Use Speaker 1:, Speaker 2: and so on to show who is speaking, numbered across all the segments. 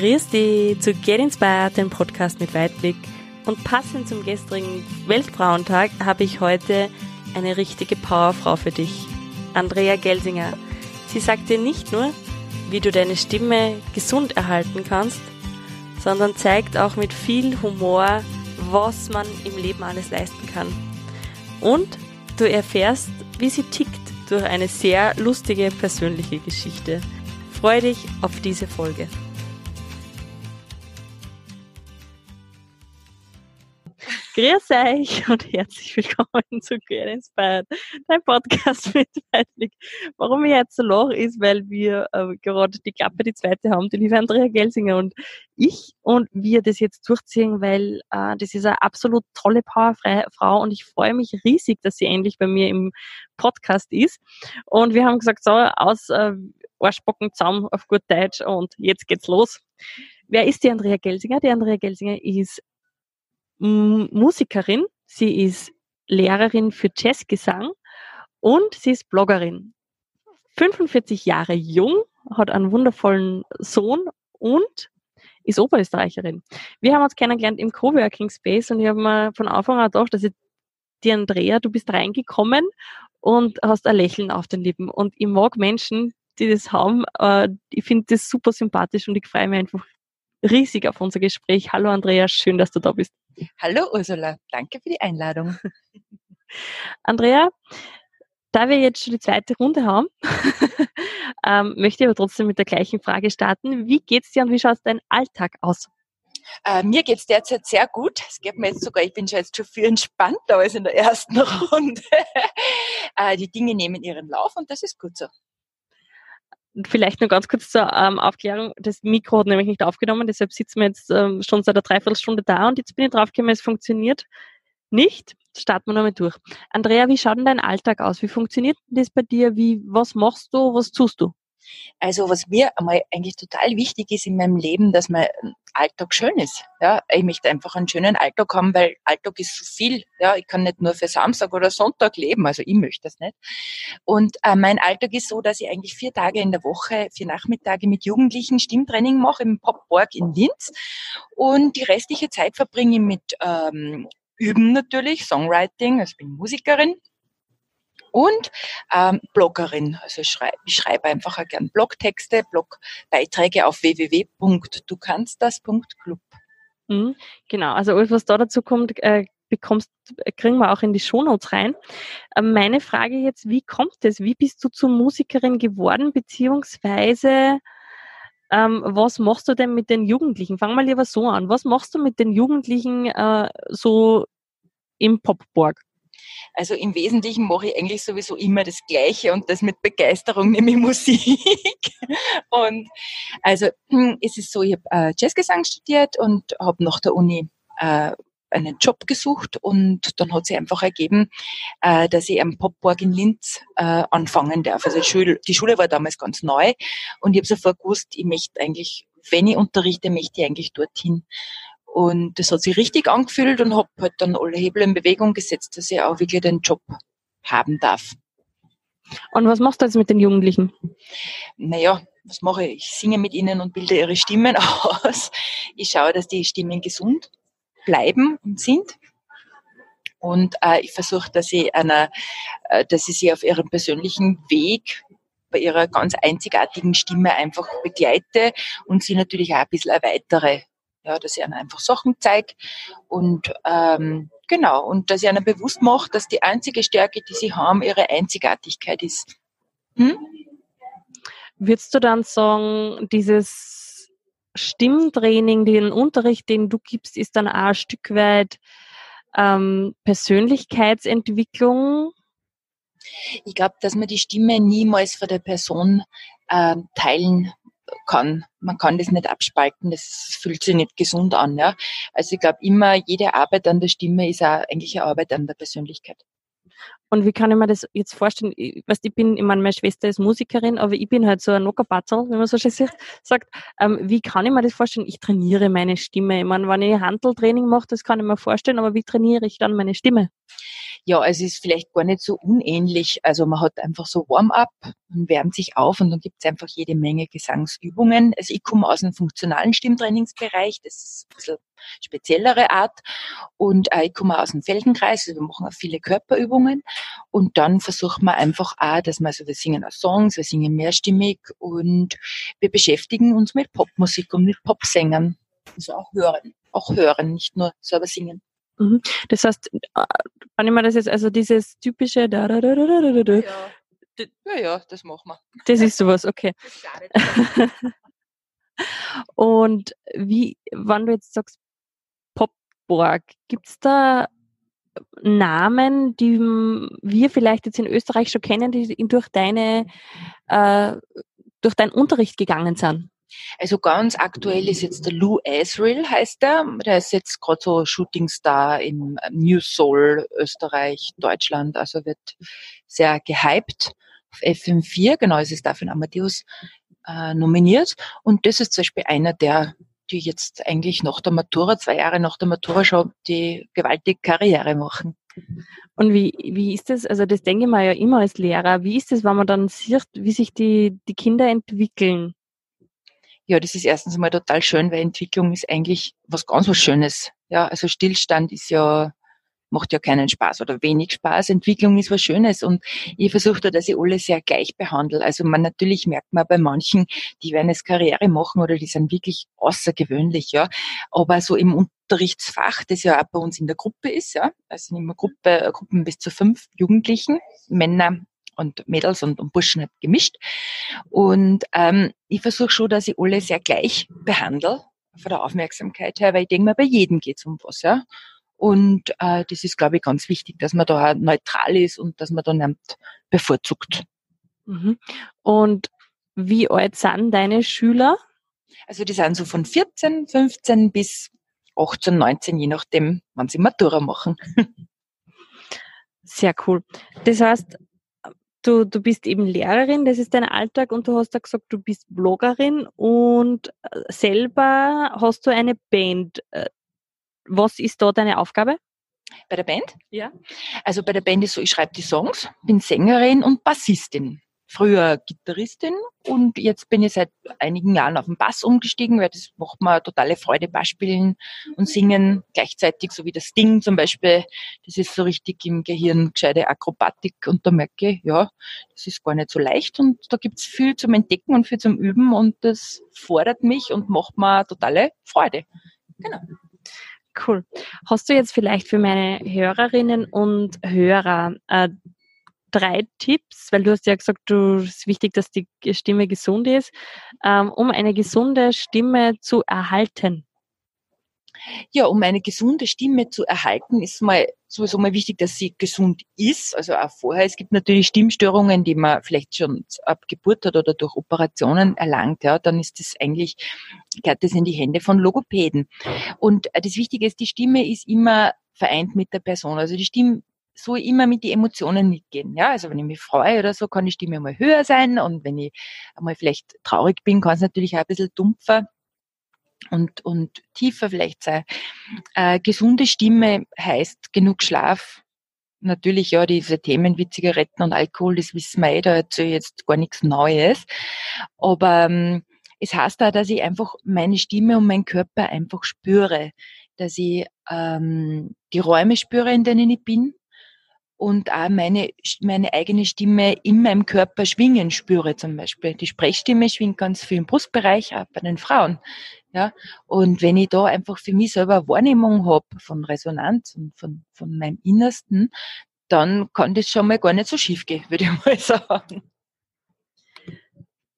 Speaker 1: Grüß dich zu Get Inspired, dem Podcast mit Weitblick. Und passend zum gestrigen Weltfrauentag habe ich heute eine richtige Powerfrau für dich, Andrea Gelsinger. Sie sagt dir nicht nur, wie du deine Stimme gesund erhalten kannst, sondern zeigt auch mit viel Humor, was man im Leben alles leisten kann. Und du erfährst, wie sie tickt durch eine sehr lustige persönliche Geschichte. Freue dich auf diese Folge. Grüß euch und herzlich willkommen zu Get Inspired, dein Podcast mit Weitblick. Warum ich jetzt so lache, ist, weil wir äh, gerade die Klappe, die zweite haben, die liebe Andrea Gelsinger und ich und wir das jetzt durchziehen, weil äh, das ist eine absolut tolle Powerfrau und ich freue mich riesig, dass sie endlich bei mir im Podcast ist. Und wir haben gesagt, so aus äh, Arschbocken zusammen auf gut Deutsch und jetzt geht's los. Wer ist die Andrea Gelsinger? Die Andrea Gelsinger ist Musikerin, sie ist Lehrerin für Jazzgesang und sie ist Bloggerin. 45 Jahre jung, hat einen wundervollen Sohn und ist Oberösterreicherin. Wir haben uns kennengelernt im Coworking Space und ich habe mir von Anfang an gedacht, dass ich die Andrea, du bist reingekommen und hast ein Lächeln auf den Lippen. Und ich mag Menschen, die das haben. Äh, ich finde das super sympathisch und ich freue mich einfach riesig auf unser Gespräch. Hallo Andrea, schön, dass du da bist.
Speaker 2: Hallo Ursula, danke für die Einladung.
Speaker 1: Andrea, da wir jetzt schon die zweite Runde haben, ähm, möchte ich aber trotzdem mit der gleichen Frage starten. Wie geht's dir und wie schaut dein Alltag aus?
Speaker 2: Äh, mir geht's derzeit sehr gut. Es geht mir jetzt sogar, ich bin schon jetzt schon viel entspannter als in der ersten Runde. äh, die Dinge nehmen ihren Lauf und das ist gut so.
Speaker 1: Vielleicht nur ganz kurz zur ähm, Aufklärung. Das Mikro hat nämlich nicht aufgenommen, deshalb sitzen wir jetzt ähm, schon seit einer Dreiviertelstunde da und jetzt bin ich draufgekommen, es funktioniert nicht. Starten wir nochmal durch. Andrea, wie schaut denn dein Alltag aus? Wie funktioniert das bei dir? Wie, was machst du? Was tust du?
Speaker 2: Also was mir einmal eigentlich total wichtig ist in meinem Leben, dass mein Alltag schön ist. Ja, ich möchte einfach einen schönen Alltag haben, weil Alltag ist so viel. Ja, ich kann nicht nur für Samstag oder Sonntag leben, also ich möchte das nicht. Und äh, mein Alltag ist so, dass ich eigentlich vier Tage in der Woche, vier Nachmittage mit Jugendlichen Stimmtraining mache im Popborg in Linz und die restliche Zeit verbringe ich mit ähm, Üben natürlich, Songwriting, also ich bin Musikerin und ähm, Bloggerin. Also ich schreibe, ich schreibe einfach auch gern Blogtexte, Blogbeiträge auf www.dukannstdas.club.
Speaker 1: Mhm, genau, also alles, was da dazu kommt, äh, bekommst, kriegen wir auch in die Shownotes rein. Äh, meine Frage jetzt, wie kommt es? Wie bist du zur Musikerin geworden, beziehungsweise ähm, was machst du denn mit den Jugendlichen? Fang mal lieber so an. Was machst du mit den Jugendlichen äh, so im Popborg?
Speaker 2: Also im Wesentlichen mache ich eigentlich sowieso immer das Gleiche und das mit Begeisterung, nämlich Musik. Und also hm, es ist so, ich habe äh, Jazzgesang studiert und habe nach der Uni äh, einen Job gesucht und dann hat sich einfach ergeben, äh, dass ich am Popborg in Linz anfangen darf. Also die Schule war damals ganz neu und ich habe sofort gewusst, ich möchte eigentlich, wenn ich unterrichte, möchte ich eigentlich dorthin. Und das hat sich richtig angefühlt und habe halt dann alle Hebel in Bewegung gesetzt, dass ich auch wirklich den Job haben darf.
Speaker 1: Und was machst du jetzt mit den Jugendlichen?
Speaker 2: Naja, was mache ich? Ich singe mit ihnen und bilde ihre Stimmen aus. Ich schaue, dass die Stimmen gesund bleiben und sind. Und äh, ich versuche, dass ich einer, äh, dass ich sie auf ihrem persönlichen Weg bei ihrer ganz einzigartigen Stimme einfach begleite und sie natürlich auch ein bisschen erweitere ja, dass ich ihnen einfach Sachen zeige und ähm, genau, und dass ich ihnen bewusst mache, dass die einzige Stärke, die sie haben, ihre Einzigartigkeit ist. Hm?
Speaker 1: Würdest du dann sagen, dieses Stimmtraining, den Unterricht, den du gibst, ist dann auch ein Stück weit ähm, Persönlichkeitsentwicklung?
Speaker 2: Ich glaube, dass man die Stimme niemals von der Person äh, teilen kann. Man kann das nicht abspalten, das fühlt sich nicht gesund an. Ja? Also ich glaube immer, jede Arbeit an der Stimme ist auch eigentlich eine Arbeit an der Persönlichkeit.
Speaker 1: Und wie kann ich mir das jetzt vorstellen? Ich, weißt, ich bin, ich meine, meine Schwester ist Musikerin, aber ich bin halt so ein Nockerbatzel, wie man so schön sagt. Ähm, wie kann ich mir das vorstellen? Ich trainiere meine Stimme. Ich meine, wenn ich Handeltraining mache, das kann ich mir vorstellen, aber wie trainiere ich dann meine Stimme?
Speaker 2: Ja, es ist vielleicht gar nicht so unähnlich. Also man hat einfach so Warm-up und wärmt sich auf und dann gibt es einfach jede Menge Gesangsübungen. Also ich komme aus einem funktionalen Stimmtrainingsbereich, das ist ein bisschen speziellere Art. Und äh, ich komme aus dem Feldenkreis, also wir machen auch viele Körperübungen. Und dann versuchen wir einfach auch, dass wir, also wir singen auch Songs, wir singen mehrstimmig und wir beschäftigen uns mit Popmusik und mit Popsängern. Also auch hören, auch hören, nicht nur selber singen.
Speaker 1: Mhm. Das heißt, äh, kann ich mir das jetzt, also dieses typische da, da, da, da, da, da,
Speaker 2: ja. ja, ja, das machen wir.
Speaker 1: Das ist sowas, okay. Und wie, wann du jetzt sagst Popborg, gibt es da Namen, die wir vielleicht jetzt in Österreich schon kennen, die durch deine, äh, durch deinen Unterricht gegangen sind?
Speaker 2: Also ganz aktuell ist jetzt der Lou Asriel, heißt der. Der ist jetzt gerade so Shootingstar im New Soul Österreich, Deutschland. Also wird sehr gehypt auf FM4. Genau, es ist dafür ein Amadeus äh, nominiert. Und das ist zum Beispiel einer der die jetzt eigentlich nach der Matura, zwei Jahre nach der Matura schon die gewaltige Karriere machen.
Speaker 1: Und wie, wie ist das, also das denke ich mir ja immer als Lehrer, wie ist das, wenn man dann sieht, wie sich die, die Kinder entwickeln?
Speaker 2: Ja, das ist erstens mal total schön, weil Entwicklung ist eigentlich was ganz was Schönes. Ja, also Stillstand ist ja, macht ja keinen Spaß oder wenig Spaß. Entwicklung ist was Schönes und ich versuche da, dass ich alle sehr gleich behandle. Also man natürlich merkt man bei manchen, die werden es Karriere machen oder die sind wirklich außergewöhnlich, ja. Aber so im Unterrichtsfach, das ja auch bei uns in der Gruppe ist, ja, also immer Gruppe, Gruppen bis zu fünf Jugendlichen, Männer und Mädels und, und Burschen halt gemischt. Und ähm, ich versuche schon, dass ich alle sehr gleich behandle, von der Aufmerksamkeit her, weil ich denke mal, bei jedem geht's um was, ja. Und äh, das ist, glaube ich, ganz wichtig, dass man da neutral ist und dass man da nicht bevorzugt.
Speaker 1: Mhm. Und wie alt sind deine Schüler?
Speaker 2: Also die sind so von 14, 15 bis 18, 19, je nachdem, wann sie Matura machen.
Speaker 1: Sehr cool. Das heißt, du, du bist eben Lehrerin, das ist dein Alltag und du hast ja gesagt, du bist Bloggerin und äh, selber hast du eine Band. Äh, was ist da deine Aufgabe?
Speaker 2: Bei der Band?
Speaker 1: Ja.
Speaker 2: Also bei der Band ist so, ich schreibe die Songs, bin Sängerin und Bassistin früher Gitarristin und jetzt bin ich seit einigen Jahren auf den Bass umgestiegen, weil das macht mir totale Freude, Bass spielen und singen gleichzeitig, so wie das Ding zum Beispiel. Das ist so richtig im Gehirn gescheite Akrobatik und da merke ich, ja, das ist gar nicht so leicht und da gibt's viel zum Entdecken und viel zum Üben und das fordert mich und macht mir totale Freude. Genau.
Speaker 1: Cool. Hast du jetzt vielleicht für meine Hörerinnen und Hörer äh, drei Tipps, weil du hast ja gesagt, du ist wichtig, dass die Stimme gesund ist, ähm, um eine gesunde Stimme zu erhalten.
Speaker 2: Ja, um eine gesunde Stimme zu erhalten, ist mal sowieso mal wichtig, dass sie gesund ist. Also auch vorher. Es gibt natürlich Stimmstörungen, die man vielleicht schon ab Geburt hat oder durch Operationen erlangt. Ja, dann ist das eigentlich, gehört das in die Hände von Logopäden. Und das Wichtige ist, die Stimme ist immer vereint mit der Person. Also die Stimme so immer mit den Emotionen mitgehen. Ja, also wenn ich mich freue oder so, kann die Stimme mal höher sein und wenn ich einmal vielleicht traurig bin, kann es natürlich auch ein bisschen dumpfer und, und tiefer vielleicht sein. Äh, gesunde Stimme heißt genug Schlaf. Natürlich, ja, diese Themen wie Zigaretten und Alkohol, das wissen wir eh, da erzähle ich jetzt gar nichts Neues. Aber ähm, es heißt auch, dass ich einfach meine Stimme und meinen Körper einfach spüre, dass ich ähm, die Räume spüre, in denen ich bin, und auch meine, meine eigene Stimme in meinem Körper schwingen spüre zum Beispiel. Die Sprechstimme schwingt ganz viel im Brustbereich, auch bei den Frauen. Ja, und wenn ich da einfach für mich selber eine Wahrnehmung habe von Resonanz und von, von meinem Innersten, dann kann das schon mal gar nicht so schief gehen, würde ich mal sagen.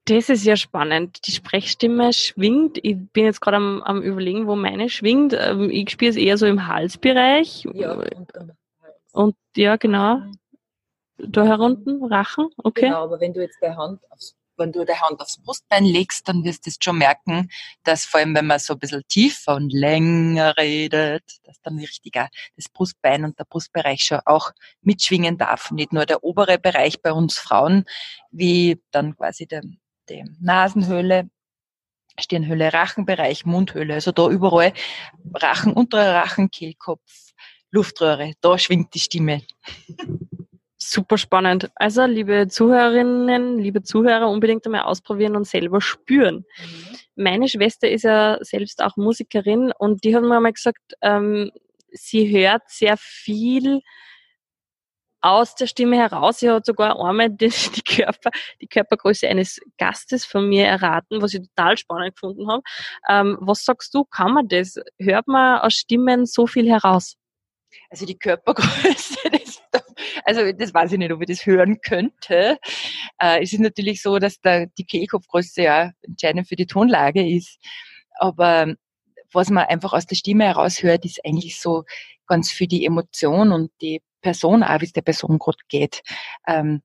Speaker 1: Das ist ja spannend. Die Sprechstimme schwingt. Ich bin jetzt gerade am, am überlegen, wo meine schwingt. Ähm, ich spiele es eher so im Halsbereich. Ja, und, und ja, genau. Da herunten, Rachen, okay.
Speaker 2: Genau, aber wenn du jetzt deine Hand aufs wenn du die Hand aufs Brustbein legst, dann wirst du es schon merken, dass vor allem, wenn man so ein bisschen tiefer und länger redet, dass dann richtig das Brustbein und der Brustbereich schon auch mitschwingen darf. Nicht nur der obere Bereich bei uns Frauen, wie dann quasi der, die Nasenhöhle, Stirnhöhle, Rachenbereich, Mundhöhle, also da überall Rachen, unterer Rachen, Kehlkopf, Luftröhre, da schwingt die Stimme.
Speaker 1: Super spannend. Also, liebe Zuhörerinnen, liebe Zuhörer, unbedingt einmal ausprobieren und selber spüren. Mhm. Meine Schwester ist ja selbst auch Musikerin und die hat mir einmal gesagt, ähm, sie hört sehr viel aus der Stimme heraus. Sie hat sogar einmal die, die, Körper, die Körpergröße eines Gastes von mir erraten, was ich total spannend gefunden habe. Ähm, was sagst du, kann man das? Hört man aus Stimmen so viel heraus?
Speaker 2: Also die Körpergröße, das, also das weiß ich nicht, ob ich das hören könnte. Äh, es ist natürlich so, dass da die Kehlkopfgröße ja entscheidend für die Tonlage ist. Aber was man einfach aus der Stimme heraushört, ist eigentlich so ganz für die Emotion und die Person, auch wie es der Person gerade geht. Ähm,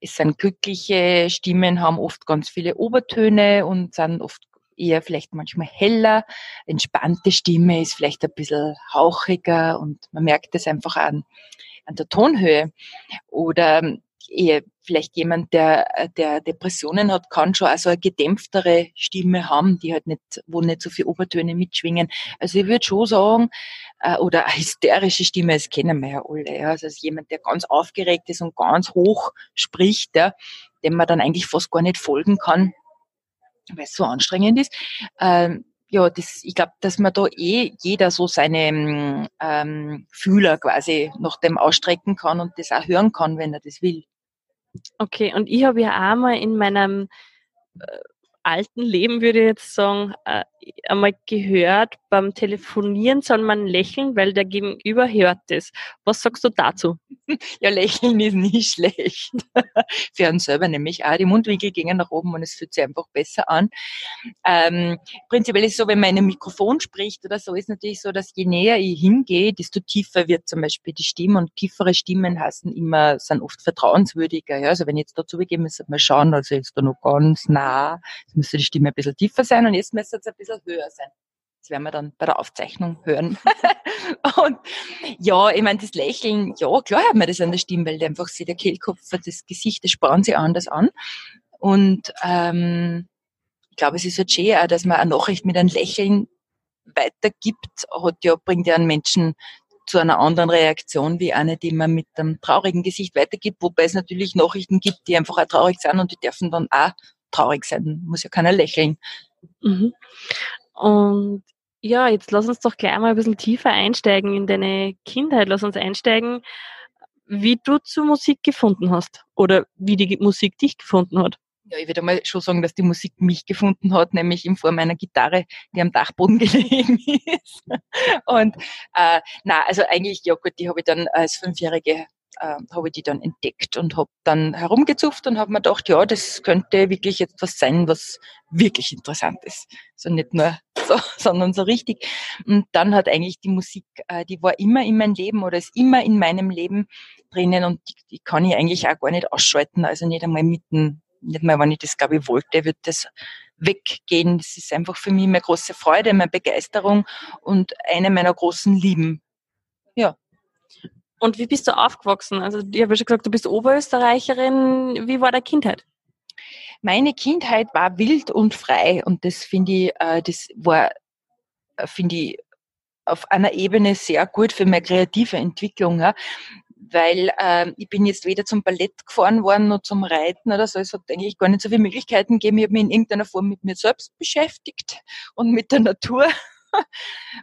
Speaker 2: es sind glückliche Stimmen, haben oft ganz viele Obertöne und sind oft eher vielleicht manchmal heller. Entspannte Stimme ist vielleicht ein bisschen hauchiger und man merkt es einfach an, an der Tonhöhe. Oder eher vielleicht jemand, der, der Depressionen hat, kann schon also eine gedämpftere Stimme haben, die halt nicht, wo nicht so viele Obertöne mitschwingen. Also ich würde schon sagen, äh, oder eine hysterische Stimme, das kennen wir ja alle. Ja. Also jemand, der ganz aufgeregt ist und ganz hoch spricht, ja, dem man dann eigentlich fast gar nicht folgen kann weil es so anstrengend ist. Ähm, ja, das, ich glaube, dass man da eh jeder so seine ähm, Fühler quasi nach dem ausstrecken kann und das auch hören kann, wenn er das will.
Speaker 1: Okay, und ich habe ja einmal in meinem äh, alten Leben, würde ich jetzt sagen, äh, einmal gehört, beim Telefonieren soll man lächeln, weil der Gegenüber hört es. Was sagst du dazu?
Speaker 2: Ja, lächeln ist nie schlecht. Für uns selber nämlich auch. Die Mundwinkel gehen nach oben und es fühlt sich einfach besser an. Ähm, prinzipiell ist es so, wenn man in einem Mikrofon spricht oder so, ist natürlich so, dass je näher ich hingehe, desto tiefer wird zum Beispiel die Stimme und tiefere Stimmen heißen immer, sind oft vertrauenswürdiger. Ja? Also wenn ich jetzt dazu begebe, müssen wir schauen, also jetzt da noch ganz nah, jetzt müsste die Stimme ein bisschen tiefer sein und jetzt müsste es ein bisschen höher sein. Das werden wir dann bei der Aufzeichnung hören. und ja, ich meine, das Lächeln, ja, klar hat man das an der Stimme, weil einfach sich der Kehlkopf, das Gesicht, das sparen sie anders an. Und ähm, ich glaube, es ist halt schön auch, dass man eine Nachricht mit einem Lächeln weitergibt, hat ja, bringt ja einen Menschen zu einer anderen Reaktion wie eine, die man mit einem traurigen Gesicht weitergibt, wobei es natürlich Nachrichten gibt, die einfach auch traurig sind und die dürfen dann auch traurig sein. Muss ja keiner lächeln.
Speaker 1: Mhm. Und ja, jetzt lass uns doch gleich mal ein bisschen tiefer einsteigen in deine Kindheit. Lass uns einsteigen, wie du zur Musik gefunden hast oder wie die Musik dich gefunden hat.
Speaker 2: Ja, ich würde mal schon sagen, dass die Musik mich gefunden hat, nämlich in Form einer Gitarre, die am Dachboden gelegen ist. Und äh, na, also eigentlich, ja gut, die habe ich dann als Fünfjährige äh, habe ich die dann entdeckt und habe dann herumgezupft und habe mir gedacht, ja, das könnte wirklich jetzt was sein, was wirklich interessant ist. So nicht nur so, sondern so richtig. Und dann hat eigentlich die Musik, äh, die war immer in meinem Leben oder ist immer in meinem Leben drinnen und die, die kann ich eigentlich auch gar nicht ausschalten. Also nicht einmal mitten, nicht mal, wenn ich das glaube ich wollte, wird das weggehen. Das ist einfach für mich meine große Freude, meine Begeisterung und eine meiner großen Lieben. Ja.
Speaker 1: Und wie bist du aufgewachsen? Also, ich habe ja schon gesagt, du bist Oberösterreicherin. Wie war deine Kindheit?
Speaker 2: Meine Kindheit war wild und frei und das finde ich, äh, das war, äh, finde ich, auf einer Ebene sehr gut für meine kreative Entwicklung, ja. weil äh, ich bin jetzt weder zum Ballett gefahren worden noch zum Reiten oder so. Es hat eigentlich gar nicht so viele Möglichkeiten gegeben. Ich habe mich in irgendeiner Form mit mir selbst beschäftigt und mit der Natur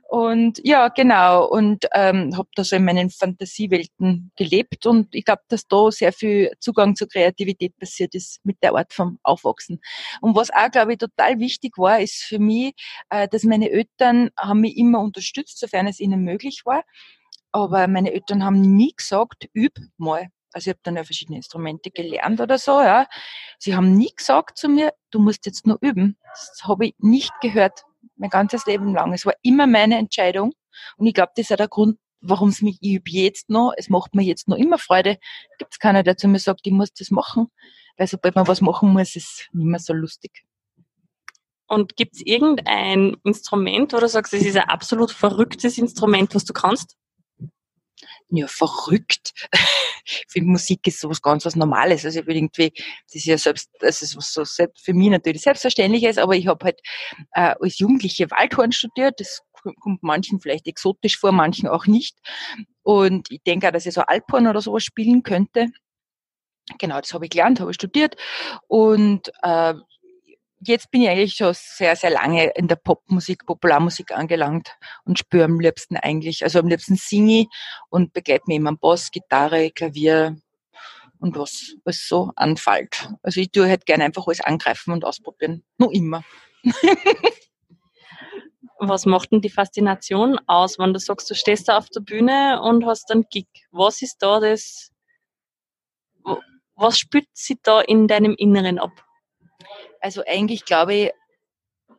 Speaker 2: und ja, genau. Und ähm, habe da so in meinen Fantasiewelten gelebt. Und ich glaube, dass da sehr viel Zugang zur Kreativität passiert ist mit der Art vom Aufwachsen. Und was auch, glaube ich, total wichtig war, ist für mich, äh, dass meine Eltern haben mich immer unterstützt, sofern es ihnen möglich war. Aber meine Eltern haben nie gesagt, üb mal. Also ich habe dann ja verschiedene Instrumente gelernt oder so, ja. Sie haben nie gesagt zu mir, du musst jetzt nur üben. Das habe ich nicht gehört mein ganzes Leben lang. Es war immer meine Entscheidung. Und ich glaube, das ist auch der Grund, warum es mich, ich jetzt noch, es macht mir jetzt noch immer Freude. Gibt es keiner, der zu mir sagt, ich muss das machen. weil sobald man was machen muss, ist es nicht mehr so lustig.
Speaker 1: Und gibt es irgendein Instrument, wo du sagst, es ist ein absolut verrücktes Instrument, was du kannst?
Speaker 2: Ja, verrückt. für Musik ist sowas ganz was Normales. Also ich irgendwie, das ist ja selbst, das ist was so selbst, für mich natürlich selbstverständliches, aber ich habe halt äh, als Jugendliche Waldhorn studiert. Das kommt manchen vielleicht exotisch vor, manchen auch nicht. Und ich denke auch, dass ich so Alphorn oder sowas spielen könnte. Genau, das habe ich gelernt, habe ich studiert. Und äh, jetzt bin ich eigentlich schon sehr, sehr lange in der Popmusik, Popularmusik angelangt und spüre am liebsten eigentlich, also am liebsten singe ich und begleite mich immer am Bass, Gitarre, Klavier und was, was so anfällt. Also ich tue halt gerne einfach alles angreifen und ausprobieren. Nur immer.
Speaker 1: was macht denn die Faszination aus, wenn du sagst, du stehst da auf der Bühne und hast einen Gig? Was ist da das, was spürt sich da in deinem Inneren ab?
Speaker 2: Also eigentlich glaube ich,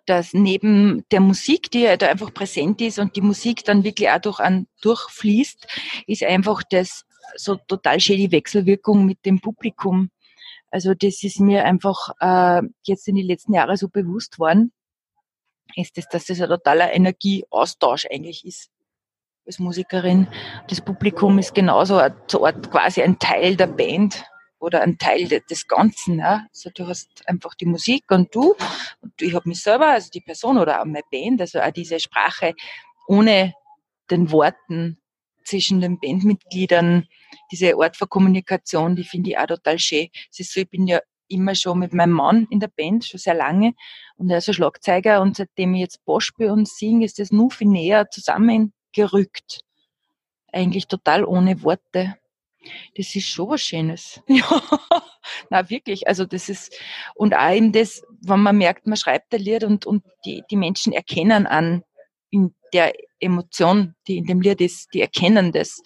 Speaker 2: dass neben der Musik, die ja da einfach präsent ist und die Musik dann wirklich auch durch an, durchfließt, ist einfach das so total schön die Wechselwirkung mit dem Publikum. Also das ist mir einfach äh, jetzt in den letzten Jahren so bewusst worden, ist das, dass das ein totaler Energieaustausch eigentlich ist als Musikerin. Das Publikum ist genauso eine, so quasi ein Teil der Band oder ein Teil des Ganzen. Ja. Also du hast einfach die Musik und du und ich habe mich selber, also die Person oder auch meine Band, also auch diese Sprache ohne den Worten zwischen den Bandmitgliedern, diese Art von Kommunikation, die finde ich auch total schön. Es ist so, ich bin ja immer schon mit meinem Mann in der Band, schon sehr lange, und er ist ein Schlagzeuger, und seitdem ich jetzt Bosch spiele und singe, ist das nur viel näher zusammengerückt. Eigentlich total ohne Worte. Das ist schon was Schönes. Ja, na wirklich. Also das ist, und auch eben das, wenn man merkt, man schreibt ein Lied und, und die, die Menschen erkennen an in der Emotion, die in dem Lied ist, die erkennen das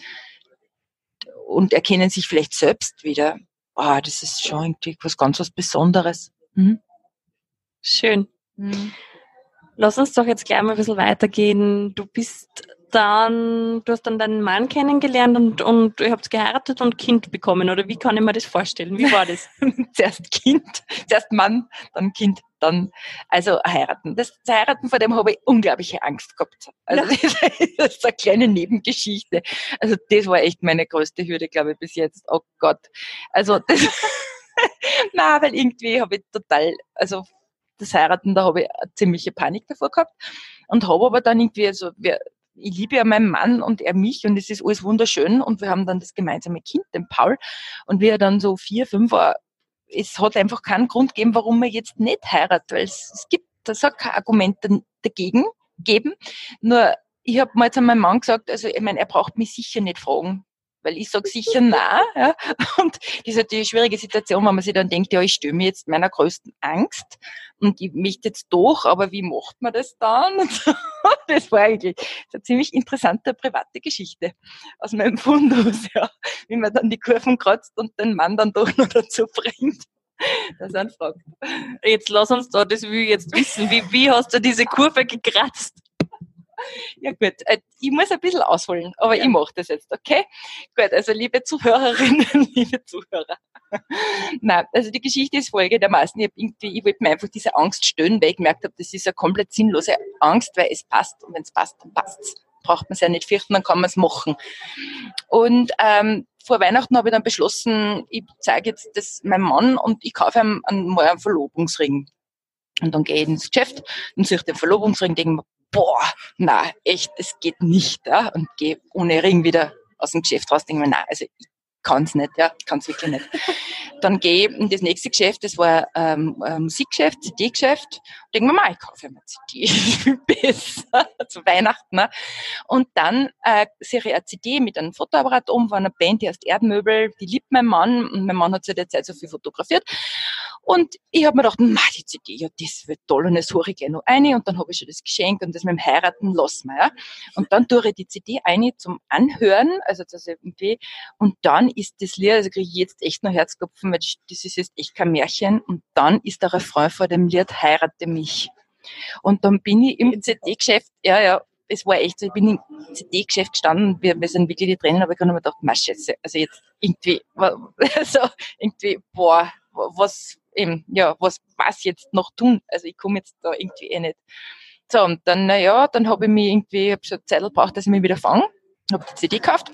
Speaker 2: und erkennen sich vielleicht selbst wieder. Ah, oh, das ist schon irgendwie was ganz was Besonderes. Mhm.
Speaker 1: Schön. Mhm. Lass uns doch jetzt gleich mal ein bisschen weitergehen. Du bist dann, du hast dann deinen Mann kennengelernt und, und ihr habt geheiratet und Kind bekommen, oder wie kann ich mir das vorstellen? Wie war das?
Speaker 2: zuerst Kind, zuerst Mann, dann Kind, dann, also heiraten. Das, das Heiraten, vor dem habe ich unglaubliche Angst gehabt. Also das, das ist eine kleine Nebengeschichte. Also das war echt meine größte Hürde, glaube ich, bis jetzt. Oh Gott. Also das, na, weil irgendwie habe ich total, also das Heiraten, da habe ich eine ziemliche Panik davor gehabt und habe aber dann irgendwie, also wir, ich liebe ja meinen Mann und er mich und es ist alles wunderschön und wir haben dann das gemeinsame Kind, den Paul und wie er dann so vier, fünf war, es hat einfach keinen Grund gegeben, warum man jetzt nicht heiratet, weil es, es gibt, da soll kein Argument dagegen geben, nur ich habe mal zu meinem Mann gesagt, also ich meine, er braucht mich sicher nicht fragen, weil ich sage sicher nein. Ja. Und das ist natürlich eine schwierige Situation, wenn man sich dann denkt, ja, ich störe mir jetzt meiner größten Angst und ich möchte jetzt doch, aber wie macht man das dann? das war eigentlich eine ziemlich interessante private Geschichte aus meinem Fundus, ja. Wie man dann die Kurven kratzt und den Mann dann doch noch dazu bringt. Das ist Frage.
Speaker 1: Jetzt lass uns da, das will ich jetzt wissen. Wie, wie hast du diese Kurve gekratzt?
Speaker 2: Ja gut, äh, ich muss ein bisschen ausholen, aber ja. ich mache das jetzt, okay? Gut, also liebe Zuhörerinnen, liebe Zuhörer. Nein, also die Geschichte ist folgendermaßen. Ich, irgendwie, ich wollte mir einfach diese Angst stören, weil ich gemerkt habe, das ist eine komplett sinnlose Angst, weil es passt und wenn es passt, dann passt's. Braucht man es ja nicht fürchten, dann kann man es machen. Und ähm, vor Weihnachten habe ich dann beschlossen, ich zeige jetzt das meinem Mann und ich kaufe ihm einen, einen Verlobungsring. Und dann gehe ich ins Geschäft und suche den Verlobungsring, denke mir, boah, na echt, es geht nicht. Ja? Und gehe ohne Ring wieder aus dem Geschäft raus, denke mir, na, also ich kann es nicht, ja, kann es wirklich nicht. Dann gehe ich in das nächste Geschäft, das war ähm, ein Musikgeschäft, CD-Geschäft, denke mir mal, ich kaufe mir CD, viel besser zu Weihnachten. Ne? Und dann äh, ich eine CD mit einem Fotoapparat um von einer Band, die heißt Erdmöbel, die liebt mein Mann und mein Mann hat zu der Zeit so viel fotografiert. Und ich habe mir gedacht, ma, die CD, ja, das wird toll und das höre ich gleich noch eine und dann habe ich schon das Geschenk und das mit dem Heiraten lassen wir, ja. Und dann tue ich die CD eine zum Anhören, also das irgendwie, und dann ist das Lied, also kriege ich jetzt echt noch Herzklopfen, weil das ist jetzt echt kein Märchen und dann ist der Refrain vor dem Lied Heirate mich. Und dann bin ich im CD-Geschäft, ja, ja, es war echt so, ich bin im CD-Geschäft gestanden, wir, wir sind wirklich die Tränen, aber ich habe mir gedacht, Maschätze, also jetzt irgendwie, also irgendwie, boah, was eben, ja, was was jetzt noch tun? Also ich komme jetzt da irgendwie eh nicht. So, und dann, naja, dann habe ich mich irgendwie, hab schon Zeit gebraucht, dass ich mich wieder fange, habe die CD gekauft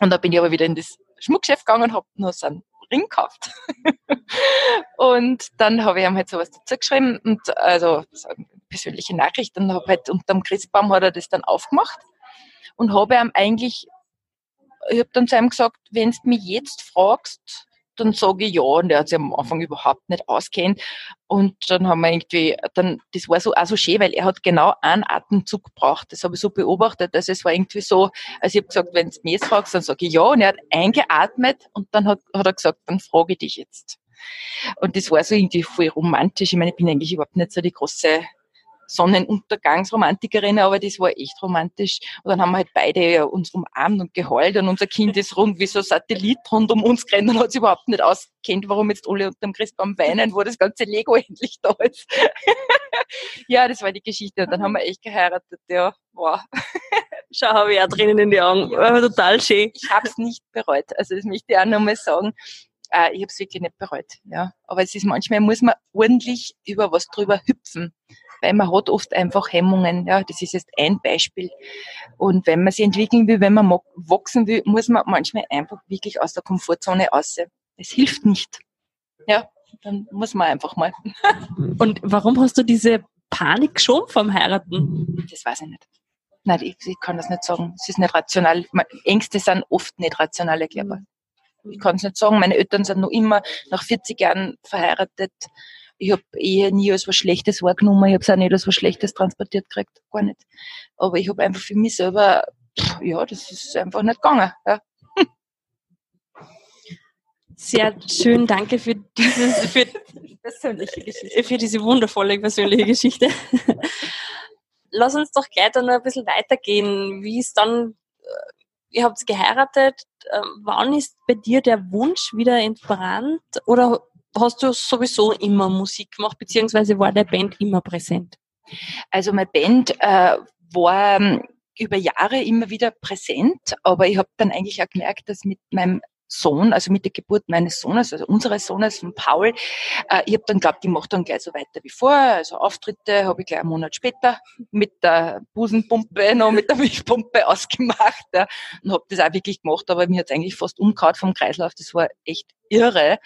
Speaker 2: und dann bin ich aber wieder in das Schmuckgeschäft gegangen und habe nur so einen Ring gekauft. und dann habe ich ihm halt sowas dazu geschrieben und also so eine persönliche Nachricht und habe halt unterm Christbaum hat er das dann aufgemacht und habe ihm eigentlich, ich habe dann zu ihm gesagt, wenn du mich jetzt fragst, dann sage ich ja. Und er hat sich am Anfang überhaupt nicht auskennt. Und dann haben wir irgendwie, dann, das war so auch so schön, weil er hat genau einen Atemzug gebraucht. Das habe ich so beobachtet. Also es war irgendwie so, also ich habe gesagt, wenn du mich jetzt fragst, dann sage ich ja. Und er hat eingeatmet und dann hat, hat er gesagt, dann frage ich dich jetzt. Und das war so irgendwie voll romantisch. Ich meine, ich bin eigentlich überhaupt nicht so die große Sonnenuntergangsromantikerin, aber das war echt romantisch. Und dann haben wir halt beide uns umarmt und geheult und unser Kind ist rund wie so ein Satellit rund um uns gerannt und hat sich überhaupt nicht auskennt, warum jetzt alle unter dem Christbaum weinen, wo das ganze Lego endlich da ist. ja, das war die Geschichte. Und dann haben wir echt geheiratet, ja, wow.
Speaker 1: Schau, habe ich auch drinnen in die Augen. War total schön.
Speaker 2: Ich habe es nicht bereut. Also das möchte ich auch nochmal sagen. Äh, ich habe es wirklich nicht bereut. Ja. Aber es ist manchmal, muss man ordentlich über was drüber hüpfen weil man hat oft einfach Hemmungen. Ja, das ist jetzt ein Beispiel. Und wenn man sich entwickeln will, wenn man wachsen will, muss man manchmal einfach wirklich aus der Komfortzone raus. Es hilft nicht. Ja, dann muss man einfach mal.
Speaker 1: Und warum hast du diese Panik schon vom Heiraten?
Speaker 2: Das weiß ich nicht. Nein, ich, ich kann das nicht sagen. Es ist nicht rational. Ängste sind oft nicht rational erklärbar. Ich kann es nicht sagen. Meine Eltern sind noch immer nach 40 Jahren verheiratet ich habe eher nie als was Schlechtes wahrgenommen, ich habe es auch nicht als was Schlechtes transportiert gekriegt, gar nicht. Aber ich habe einfach für mich selber, ja, das ist einfach nicht gegangen. Ja.
Speaker 1: Sehr schön, danke für dieses, für, Geschichte. für diese wundervolle persönliche Geschichte. Lass uns doch gleich dann noch ein bisschen weitergehen. Wie ist dann, äh, ihr habt geheiratet, ähm, wann ist bei dir der Wunsch wieder entbrannt oder hast du sowieso immer Musik gemacht, beziehungsweise war der Band immer präsent?
Speaker 2: Also meine Band äh, war ähm, über Jahre immer wieder präsent, aber ich habe dann eigentlich auch gemerkt, dass mit meinem Sohn, also mit der Geburt meines Sohnes, also unseres Sohnes von Paul, äh, ich habe dann glaubt, ich mache dann gleich so weiter wie vorher. Also Auftritte habe ich gleich einen Monat später mit der Busenpumpe noch mit der Milchpumpe ausgemacht ja, und habe das auch wirklich gemacht, aber mir hat eigentlich fast umgehauen vom Kreislauf. Das war echt irre